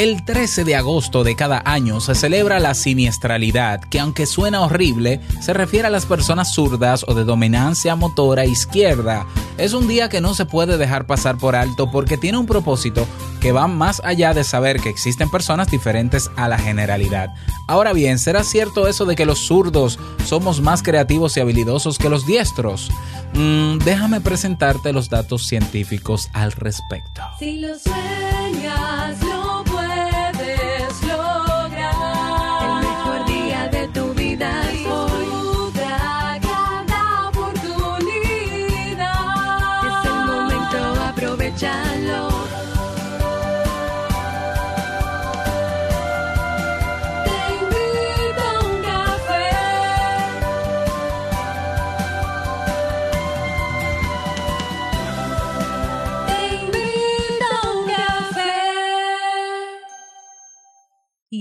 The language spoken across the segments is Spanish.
El 13 de agosto de cada año se celebra la siniestralidad, que aunque suena horrible, se refiere a las personas zurdas o de dominancia motora izquierda. Es un día que no se puede dejar pasar por alto porque tiene un propósito que va más allá de saber que existen personas diferentes a la generalidad. Ahora bien, ¿será cierto eso de que los zurdos somos más creativos y habilidosos que los diestros? Mm, déjame presentarte los datos científicos al respecto. Si lo sueñas,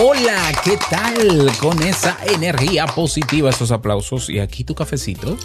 Hola, ¿qué tal? Con esa energía positiva, esos aplausos y aquí tu cafecito.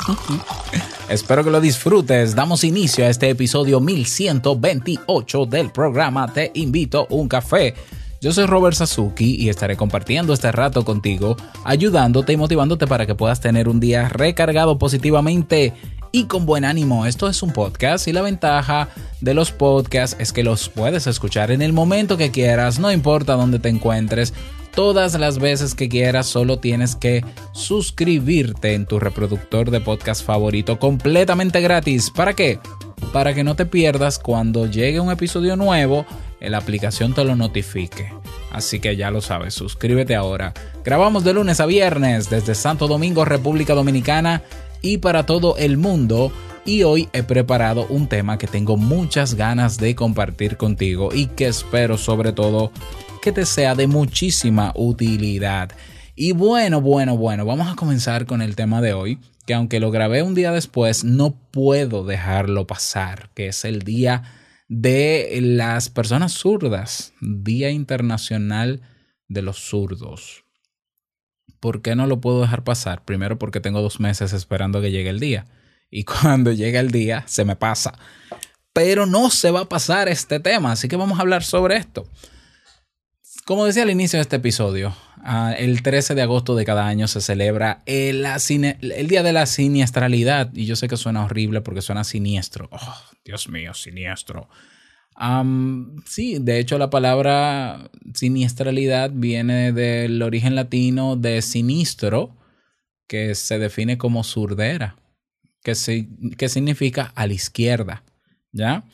Espero que lo disfrutes. Damos inicio a este episodio 1128 del programa Te invito a un café. Yo soy Robert Sasuki y estaré compartiendo este rato contigo, ayudándote y motivándote para que puedas tener un día recargado positivamente y con buen ánimo. Esto es un podcast y la ventaja de los podcasts es que los puedes escuchar en el momento que quieras, no importa dónde te encuentres. Todas las veces que quieras, solo tienes que suscribirte en tu reproductor de podcast favorito completamente gratis. ¿Para qué? Para que no te pierdas cuando llegue un episodio nuevo, la aplicación te lo notifique. Así que ya lo sabes, suscríbete ahora. Grabamos de lunes a viernes desde Santo Domingo, República Dominicana y para todo el mundo. Y hoy he preparado un tema que tengo muchas ganas de compartir contigo y que espero sobre todo que te sea de muchísima utilidad. Y bueno, bueno, bueno, vamos a comenzar con el tema de hoy, que aunque lo grabé un día después, no puedo dejarlo pasar, que es el día de las personas zurdas, Día Internacional de los Zurdos. ¿Por qué no lo puedo dejar pasar? Primero porque tengo dos meses esperando que llegue el día. Y cuando llega el día, se me pasa. Pero no se va a pasar este tema, así que vamos a hablar sobre esto. Como decía al inicio de este episodio, ah, el 13 de agosto de cada año se celebra el, Día de la Siniestralidad. Y yo sé que suena horrible porque suena siniestro. Oh, Dios mío, siniestro. Sí, de hecho la palabra siniestralidad viene del origen latino de sinistro, que se define como surdera, que, que significa a la izquierda. ¿Ya?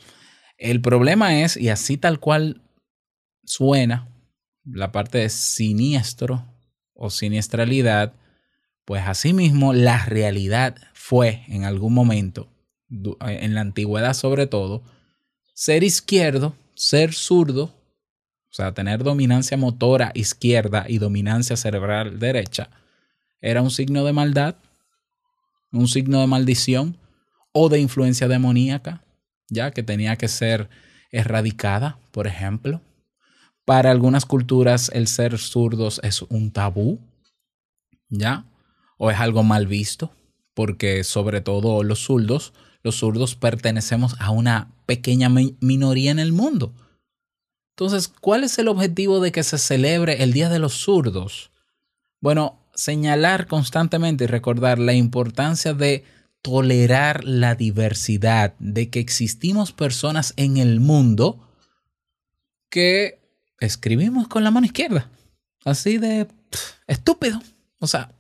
El problema es, y así tal cual suena, la parte de siniestro o siniestralidad, pues asimismo la realidad fue en algún momento, en la antigüedad sobre todo, ser izquierdo, ser zurdo, o sea, tener dominancia motora izquierda y dominancia cerebral derecha, era un signo de maldad, un signo de maldición o de influencia demoníaca, ya que tenía que ser erradicada, por ejemplo. Para algunas culturas el ser zurdos es un tabú, ¿ya? O es algo mal visto, porque sobre todo los zurdos, los pertenecemos a una pequeña mi- minoría en el mundo. Entonces, ¿cuál es el objetivo de que se celebre el Día de los Zurdos? Bueno, señalar constantemente y recordar la importancia de tolerar la diversidad, de que existimos personas en el mundo que escribimos con la mano izquierda. Así de estúpido. O sea,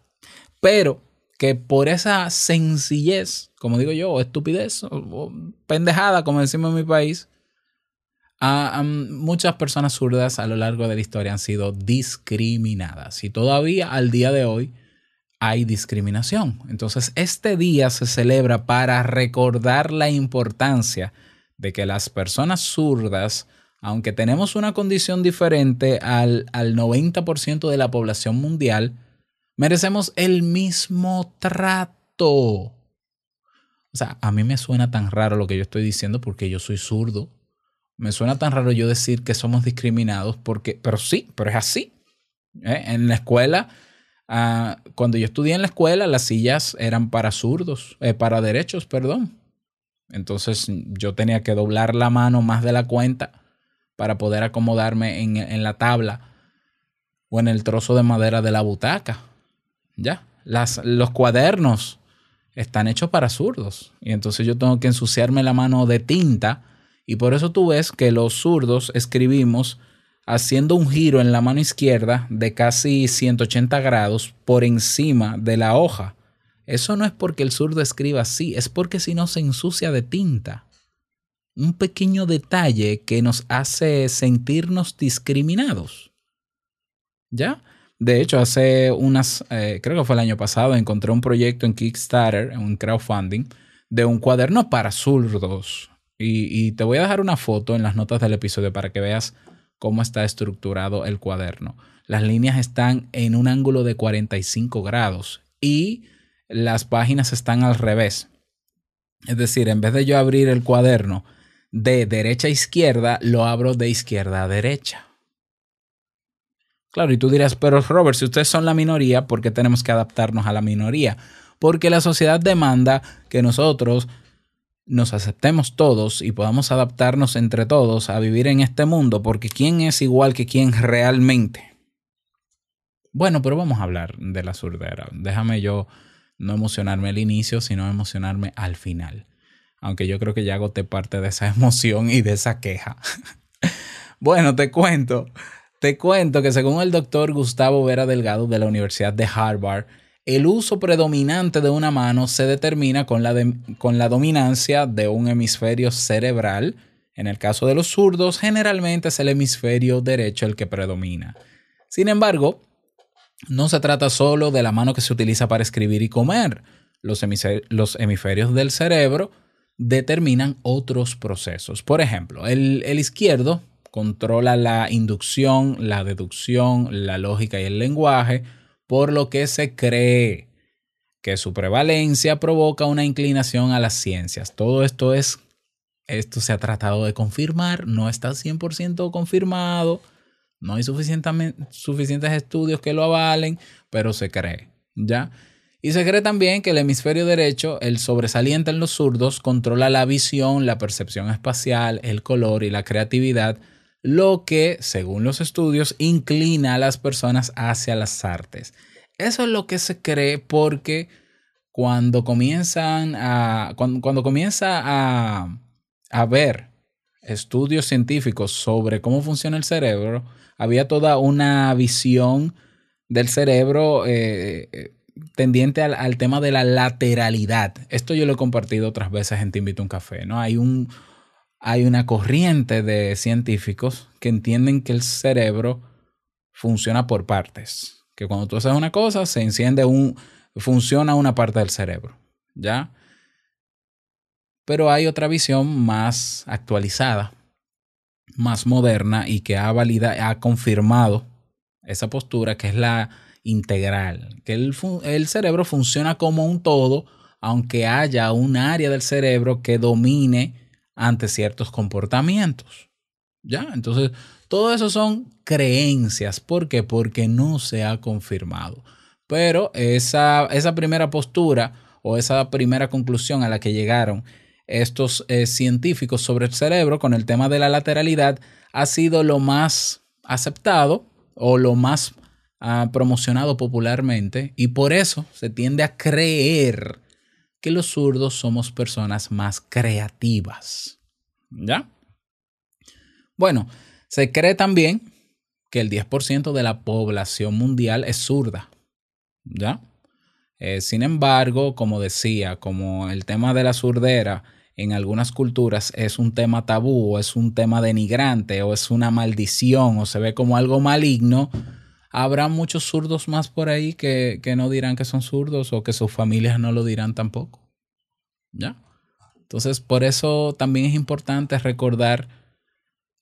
pero que por esa sencillez, como digo yo, estupidez, o, pendejada, como decimos en mi país, a muchas personas zurdas a lo largo de la historia han sido discriminadas. Y todavía al día de hoy hay discriminación. Entonces, este día se celebra para recordar la importancia de que las personas zurdas, aunque tenemos una condición diferente al, al 90% de la población mundial, merecemos el mismo trato. O sea, a mí me suena tan raro lo que yo estoy diciendo porque yo soy zurdo. Me suena tan raro yo decir que somos discriminados porque, pero sí, pero es así. ¿eh? En la escuela, ah, cuando yo estudié en la escuela, las sillas eran para zurdos, eh, para derechos, perdón. Entonces yo tenía que doblar la mano más de la cuenta para poder acomodarme en, en la tabla o en el trozo de madera de la butaca. Ya, las, los cuadernos están hechos para zurdos. Y entonces yo tengo que ensuciarme la mano de tinta. Y por eso tú ves que los zurdos escribimos haciendo un giro en la mano izquierda de casi 180 grados por encima de la hoja. Eso no es porque el zurdo escriba así, es porque si no se ensucia de tinta. Un pequeño detalle que nos hace sentirnos discriminados. ¿Ya? De hecho, hace unas, eh, creo que fue el año pasado, encontré un proyecto en Kickstarter, en un crowdfunding, de un cuaderno para zurdos. Y, y te voy a dejar una foto en las notas del episodio para que veas cómo está estructurado el cuaderno. Las líneas están en un ángulo de 45 grados y las páginas están al revés. Es decir, en vez de yo abrir el cuaderno de derecha a izquierda, lo abro de izquierda a derecha. Claro, y tú dirás, pero Robert, si ustedes son la minoría, ¿por qué tenemos que adaptarnos a la minoría? Porque la sociedad demanda que nosotros nos aceptemos todos y podamos adaptarnos entre todos a vivir en este mundo, porque ¿quién es igual que quién realmente? Bueno, pero vamos a hablar de la surdera. Déjame yo no emocionarme al inicio, sino emocionarme al final. Aunque yo creo que ya agoté parte de esa emoción y de esa queja. bueno, te cuento. Te cuento que según el doctor Gustavo Vera Delgado de la Universidad de Harvard, el uso predominante de una mano se determina con la, con la dominancia de un hemisferio cerebral. En el caso de los zurdos, generalmente es el hemisferio derecho el que predomina. Sin embargo, no se trata solo de la mano que se utiliza para escribir y comer. Los, los hemisferios del cerebro determinan otros procesos. Por ejemplo, el, el izquierdo controla la inducción, la deducción, la lógica y el lenguaje, por lo que se cree que su prevalencia provoca una inclinación a las ciencias. Todo esto es, esto se ha tratado de confirmar, no está 100% confirmado, no hay suficientes estudios que lo avalen, pero se cree, ¿ya? Y se cree también que el hemisferio derecho, el sobresaliente en los zurdos, controla la visión, la percepción espacial, el color y la creatividad, lo que, según los estudios, inclina a las personas hacia las artes. Eso es lo que se cree porque cuando comienzan a. Cuando, cuando comienza a, a ver estudios científicos sobre cómo funciona el cerebro, había toda una visión del cerebro eh, eh, tendiente al, al tema de la lateralidad. Esto yo lo he compartido otras veces en Te un Café, ¿no? Hay un, hay una corriente de científicos que entienden que el cerebro funciona por partes. Que cuando tú haces una cosa, se enciende un. funciona una parte del cerebro. ¿Ya? Pero hay otra visión más actualizada, más moderna y que ha valida, ha confirmado esa postura que es la integral, que el, el cerebro funciona como un todo, aunque haya un área del cerebro que domine ante ciertos comportamientos. ¿Ya? Entonces, todo eso son creencias. ¿Por qué? Porque no se ha confirmado. Pero esa, esa primera postura o esa primera conclusión a la que llegaron estos eh, científicos sobre el cerebro con el tema de la lateralidad ha sido lo más aceptado o lo más ah, promocionado popularmente y por eso se tiende a creer que los zurdos somos personas más creativas. ¿Ya? Bueno, se cree también que el 10% de la población mundial es zurda. ¿Ya? Eh, sin embargo, como decía, como el tema de la surdera en algunas culturas es un tema tabú o es un tema denigrante o es una maldición o se ve como algo maligno, habrá muchos zurdos más por ahí que, que no dirán que son zurdos o que sus familias no lo dirán tampoco. ¿Ya? Entonces, por eso también es importante recordar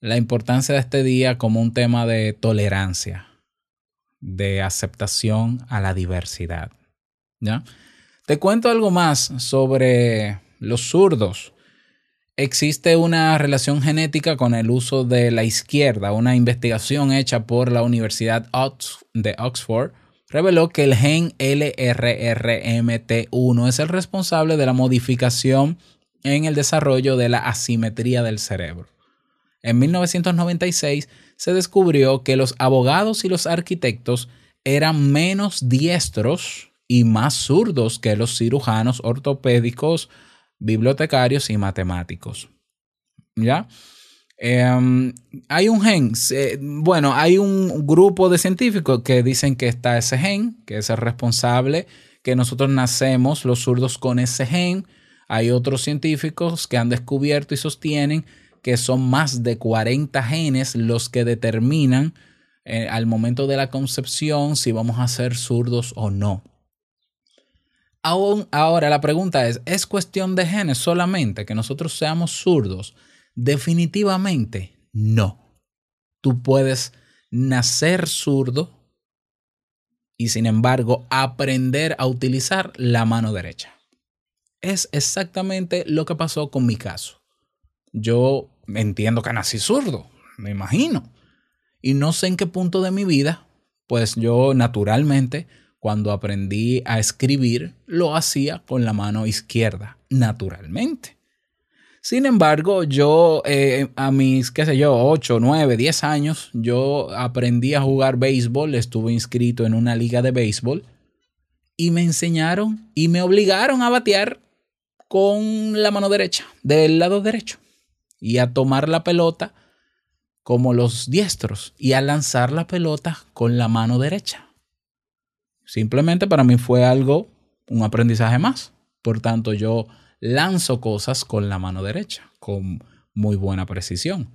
la importancia de este día como un tema de tolerancia, de aceptación a la diversidad. ¿Ya? Te cuento algo más sobre los zurdos. Existe una relación genética con el uso de la izquierda. Una investigación hecha por la Universidad de Oxford reveló que el gen LRRMT1 es el responsable de la modificación en el desarrollo de la asimetría del cerebro. En 1996 se descubrió que los abogados y los arquitectos eran menos diestros y más zurdos que los cirujanos ortopédicos, bibliotecarios y matemáticos. ¿Ya? Em, hay un gen, bueno, hay un grupo de científicos que dicen que está ese gen, que es el responsable, que nosotros nacemos los zurdos con ese gen. Hay otros científicos que han descubierto y sostienen que son más de 40 genes los que determinan eh, al momento de la concepción si vamos a ser zurdos o no. Aún, ahora la pregunta es, ¿es cuestión de genes solamente que nosotros seamos zurdos? Definitivamente no. Tú puedes nacer zurdo y sin embargo aprender a utilizar la mano derecha. Es exactamente lo que pasó con mi caso. Yo entiendo que nací zurdo, me imagino. Y no sé en qué punto de mi vida, pues yo naturalmente, cuando aprendí a escribir, lo hacía con la mano izquierda, naturalmente. Sin embargo, yo eh, a mis, qué sé yo, 8, 9, 10 años, yo aprendí a jugar béisbol, estuve inscrito en una liga de béisbol y me enseñaron y me obligaron a batear con la mano derecha, del lado derecho y a tomar la pelota como los diestros y a lanzar la pelota con la mano derecha. Simplemente para mí fue algo, un aprendizaje más. Por tanto, yo lanzo cosas con la mano derecha, con muy buena precisión.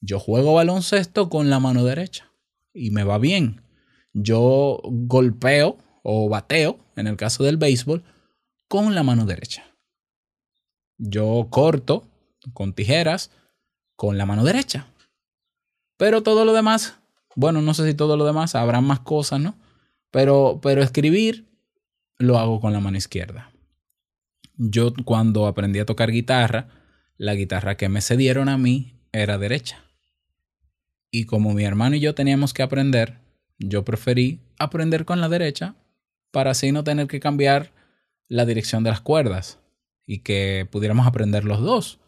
Yo juego baloncesto con la mano derecha y me va bien. Yo golpeo o bateo, en el caso del béisbol, con la mano derecha. Yo corto con tijeras con la mano derecha. Pero todo lo demás, bueno, no sé si todo lo demás, habrá más cosas, ¿no? Pero, pero escribir lo hago con la mano izquierda. Yo cuando aprendí a tocar guitarra, la guitarra que me cedieron a mí era derecha. Y como mi hermano y yo teníamos que aprender, yo preferí aprender con la derecha para así no tener que cambiar la dirección de las cuerdas y que pudiéramos aprender los dos.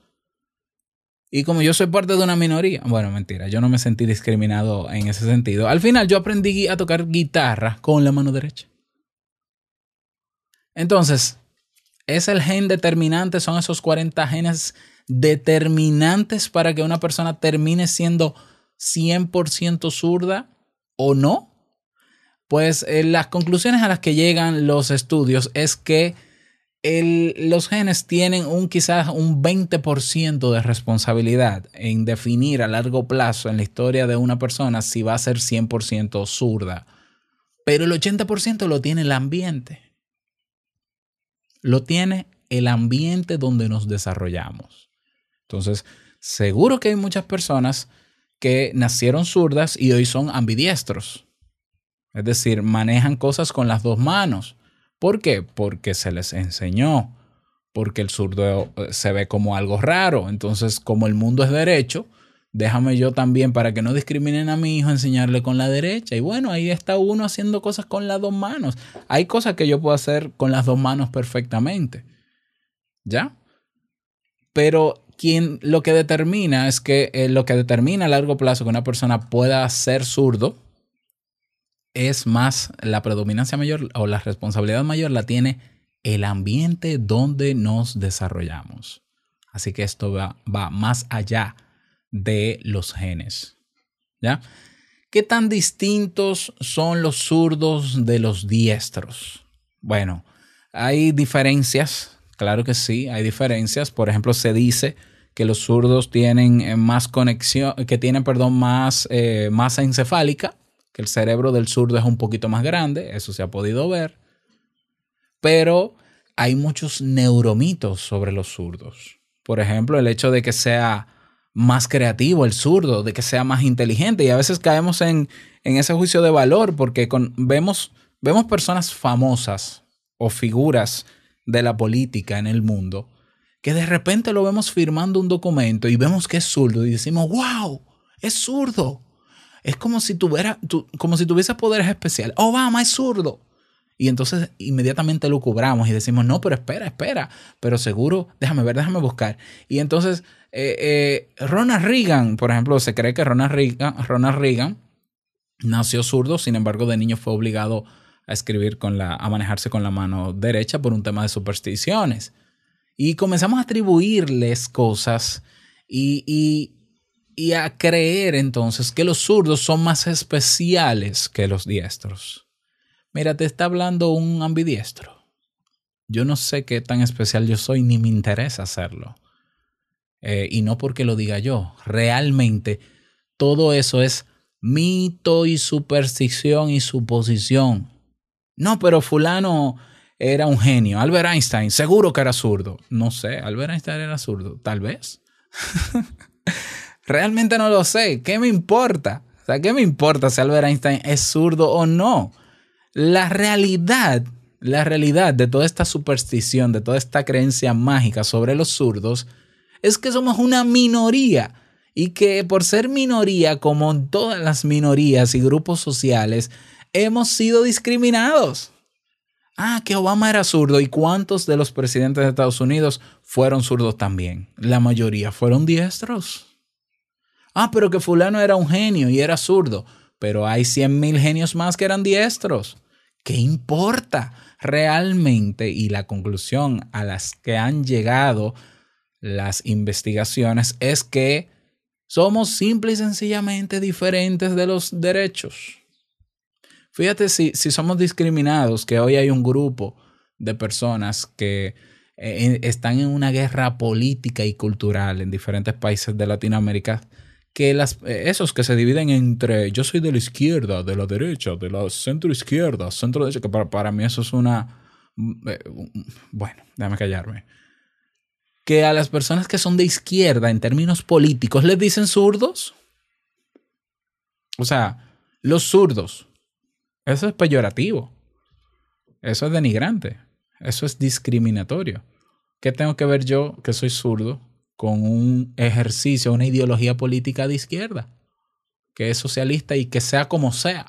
Y como yo soy parte de una minoría, bueno, mentira, yo no me sentí discriminado en ese sentido. Al final yo aprendí a tocar guitarra con la mano derecha. Entonces, es el gen determinante, son esos 40 genes determinantes para que una persona termine siendo 100% zurda o no. Pues eh, las conclusiones a las que llegan los estudios es que los genes tienen un quizás un 20% de responsabilidad en definir a largo plazo en la historia de una persona si va a ser 100% zurda. Pero el 80% lo tiene el ambiente. Lo tiene el ambiente donde nos desarrollamos. Entonces, seguro que hay muchas personas que nacieron zurdas y hoy son ambidiestros. Es decir, manejan cosas con las dos manos ¿Por qué? Porque se les enseñó, porque el zurdo eh, se ve como algo raro. Entonces, como el mundo es derecho, déjame yo también, para que no discriminen a mi hijo, enseñarle con la derecha. Y bueno, ahí está uno haciendo cosas con las dos manos. Hay cosas que yo puedo hacer con las dos manos perfectamente. ¿Ya? Pero lo que determina es que eh, lo que determina a largo plazo que una persona pueda ser zurdo es más, la predominancia mayor o la responsabilidad mayor la tiene el ambiente donde nos desarrollamos. Así que esto va, más allá de los genes. ¿Ya? ¿Qué tan distintos son los zurdos de los diestros? Bueno, hay diferencias, claro que sí, hay diferencias. Por ejemplo, se dice que los zurdos tienen eh, más conexión, que tienen, perdón, más eh, masa encefálica el cerebro del zurdo es un poquito más grande, eso se ha podido ver, pero hay muchos neuromitos sobre los zurdos. por ejemplo, el hecho de que sea más creativo el zurdo, de que sea más inteligente. Y a veces caemos en, en ese juicio de valor porque con- vemos, vemos personas famosas o figuras de la política en el mundo que de repente lo vemos firmando un documento y vemos que es zurdo y decimos, wow, es zurdo. Es como si tuviera, tu- como si tuviese poderes especiales. Obama es zurdo. Y entonces inmediatamente lo cubramos y decimos, no, pero espera, espera, pero seguro, déjame ver, déjame buscar. Y entonces, eh, eh, Ronald Reagan, por ejemplo, se cree que Ronald Reagan, Ronald Reagan nació zurdo, sin embargo, de niño fue obligado a escribir con la, a manejarse con la mano derecha por un tema de supersticiones. Y comenzamos a atribuirles cosas y, y, y a creer entonces que los zurdos son más especiales que los diestros. Mira, te está hablando un ambidiestro. Yo no sé qué tan especial yo soy, ni me interesa hacerlo. Eh, y no porque lo diga yo. Realmente todo eso es mito y superstición y suposición. No, pero fulano era un genio. Albert Einstein, seguro que era zurdo. No sé, Albert Einstein era zurdo. Tal vez. Realmente no lo sé. ¿Qué me importa? O sea, ¿qué me importa si Albert Einstein es zurdo o no? La realidad, la realidad de toda esta superstición, de toda esta creencia mágica sobre los zurdos, es que somos una minoría y que por ser minoría, como en todas las minorías y grupos sociales, hemos sido discriminados. Ah, que Obama era zurdo. ¿Y cuántos de los presidentes de Estados Unidos fueron zurdos también? La mayoría fueron diestros. Ah, pero que fulano era un genio y era zurdo. Pero hay 100 mil genios más que eran diestros. ¿Qué importa realmente? Y la conclusión a las que han llegado las investigaciones es que somos simple y sencillamente diferentes de los derechos. Fíjate si, si somos discriminados, que hoy hay un grupo de personas que eh, están en una guerra política y cultural en diferentes países de Latinoamérica, que las, eh, esos que se dividen entre yo soy de la izquierda, de la derecha, de la centro izquierda, centro derecha, que para, para mí eso es una... eh, Bueno, déjame callarme. Que a las personas que son de izquierda en términos políticos les dicen zurdos. O sea, los zurdos. Eso es peyorativo. Eso es denigrante. Eso es discriminatorio. ¿Qué tengo que ver yo, que soy zurdo, con un ejercicio, una ideología política de izquierda? Que es socialista y que sea como sea.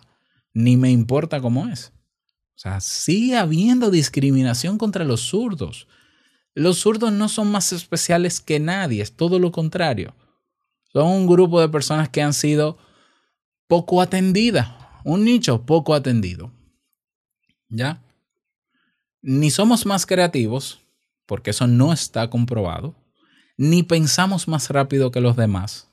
Ni me importa cómo es. O sea, sigue habiendo discriminación contra los zurdos. Los zurdos no son más especiales que nadie, es todo lo contrario. Son un grupo de personas que han sido poco atendidas, un nicho poco atendido. ¿Ya? Ni somos más creativos, porque eso no está comprobado, ni pensamos más rápido que los demás,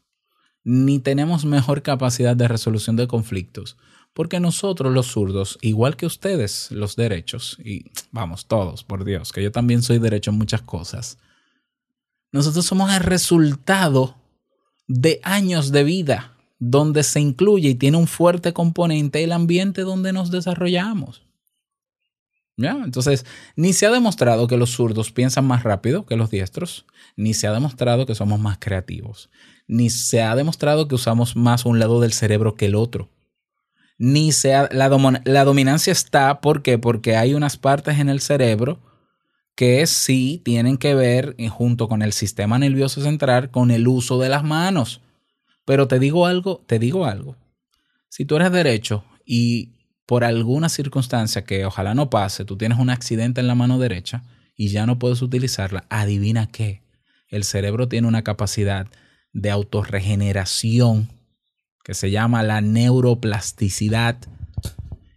ni tenemos mejor capacidad de resolución de conflictos, porque nosotros los zurdos, igual que ustedes los derechos, y vamos todos, por Dios, que yo también soy derecho en muchas cosas, nosotros somos el resultado de años de vida donde se incluye y tiene un fuerte componente el ambiente donde nos desarrollamos. Entonces, ni se ha demostrado que los zurdos piensan más rápido que los diestros, ni se ha demostrado que somos más creativos, ni se ha demostrado que usamos más un lado del cerebro que el otro. Ni se ha, la, la dominancia está, ¿por qué? Porque hay unas partes en el cerebro que sí tienen que ver, eh, junto con el sistema nervioso central, con el uso de las manos. Pero te digo algo, te digo algo. Si tú eres derecho y por alguna circunstancia que ojalá no pase, tú tienes un accidente en la mano derecha y ya no puedes utilizarla, adivina qué. El cerebro tiene una capacidad de autorregeneración que se llama la neuroplasticidad.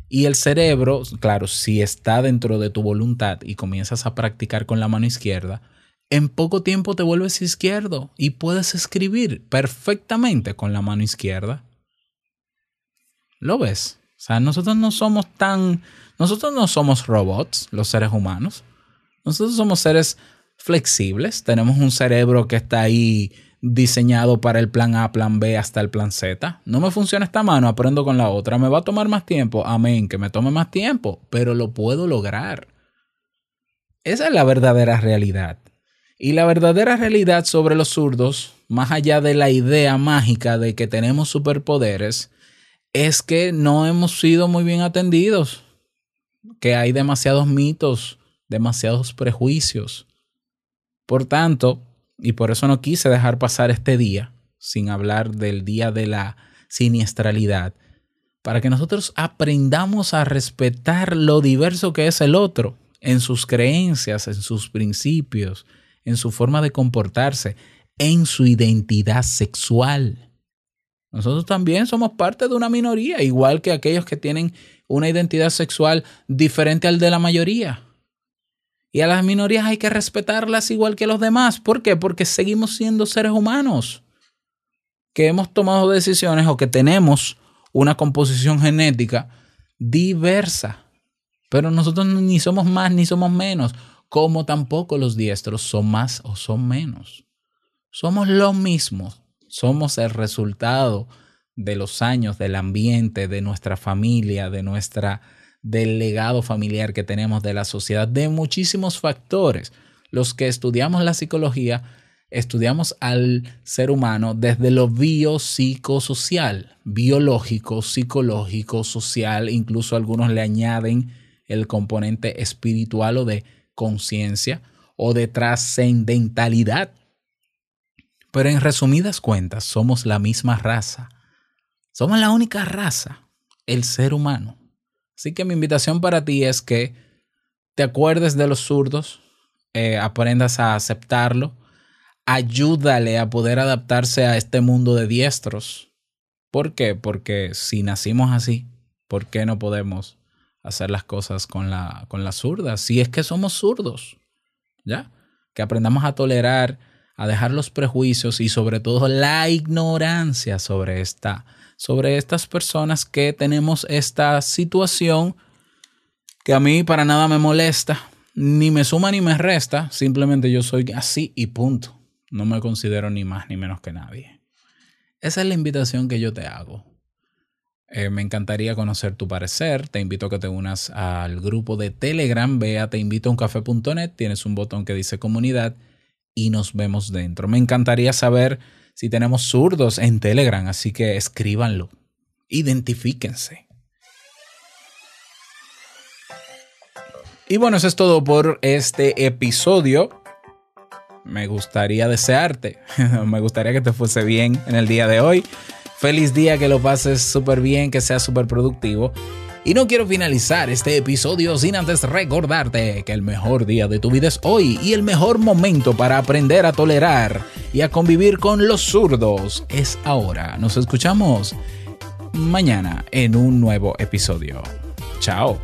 Y el cerebro, claro, si está dentro de tu voluntad y comienzas a practicar con la mano izquierda, en poco tiempo te vuelves izquierdo y puedes escribir perfectamente con la mano izquierda. ¿Lo ves? O sea, nosotros no somos tan... Nosotros no somos robots, los seres humanos. Nosotros somos seres flexibles. Tenemos un cerebro que está ahí diseñado para el plan A, plan B, hasta el plan Z. No me funciona esta mano, aprendo con la otra. Me va a tomar más tiempo. Amén, que me tome más tiempo, pero lo puedo lograr. Esa es la verdadera realidad. Y la verdadera realidad sobre los zurdos, más allá de la idea mágica de que tenemos superpoderes, es que no hemos sido muy bien atendidos, que hay demasiados mitos, demasiados prejuicios. Por tanto, y por eso no quise dejar pasar este día sin hablar del día de la siniestralidad, para que nosotros aprendamos a respetar lo diverso que es el otro en sus creencias, en sus principios, en su forma de comportarse, en su identidad sexual. Nosotros también somos parte de una minoría, igual que aquellos que tienen una identidad sexual diferente al de la mayoría. Y a las minorías hay que respetarlas igual que los demás. ¿Por qué? Porque seguimos siendo seres humanos que hemos tomado decisiones o que tenemos una composición genética diversa. Pero nosotros ni somos más ni somos menos, como tampoco los diestros son más o son menos. Somos los mismos, somos el resultado de los años, del ambiente, de nuestra familia, de nuestra del legado familiar que tenemos de la sociedad, de muchísimos factores. Los que estudiamos la psicología, estudiamos al ser humano desde lo biopsicosocial, biológico, psicológico, social, incluso algunos le añaden el componente espiritual o de conciencia o de trascendentalidad. Pero en resumidas cuentas, somos la misma raza. Somos la única raza, el ser humano. Así que mi invitación para ti es que te acuerdes de los zurdos, eh, aprendas a aceptarlo, ayúdale a poder adaptarse a este mundo de diestros. ¿Por qué? Porque si nacimos así, ¿por qué no podemos hacer las cosas con la, con? Si es que somos zurdos, ¿ya? Que aprendamos a tolerar, a dejar los prejuicios y sobre todo la ignorancia sobre esta sobre estas personas que tenemos esta situación que a mí para nada me molesta, ni me suma ni me resta, simplemente yo soy así y punto. No me considero ni más ni menos que nadie. Esa es la invitación que yo te hago. Eh, me encantaría conocer tu parecer. Te invito a que te unas al grupo de Telegram. Ve a teinvitouncafe.net. Tienes un botón que dice comunidad y nos vemos dentro. Me encantaría saber si tenemos zurdos en Telegram, así que escríbanlo. Identifíquense. Y bueno, eso es todo por este episodio. Me gustaría desearte, me gustaría que te fuese bien en el día de hoy. Feliz día, que lo pases súper bien, que sea súper productivo. Y no quiero finalizar este episodio sin antes recordarte que el mejor día de tu vida es hoy y el mejor momento para aprender a tolerar y a convivir con los zurdos es ahora. Nos escuchamos mañana en un nuevo episodio. Chao.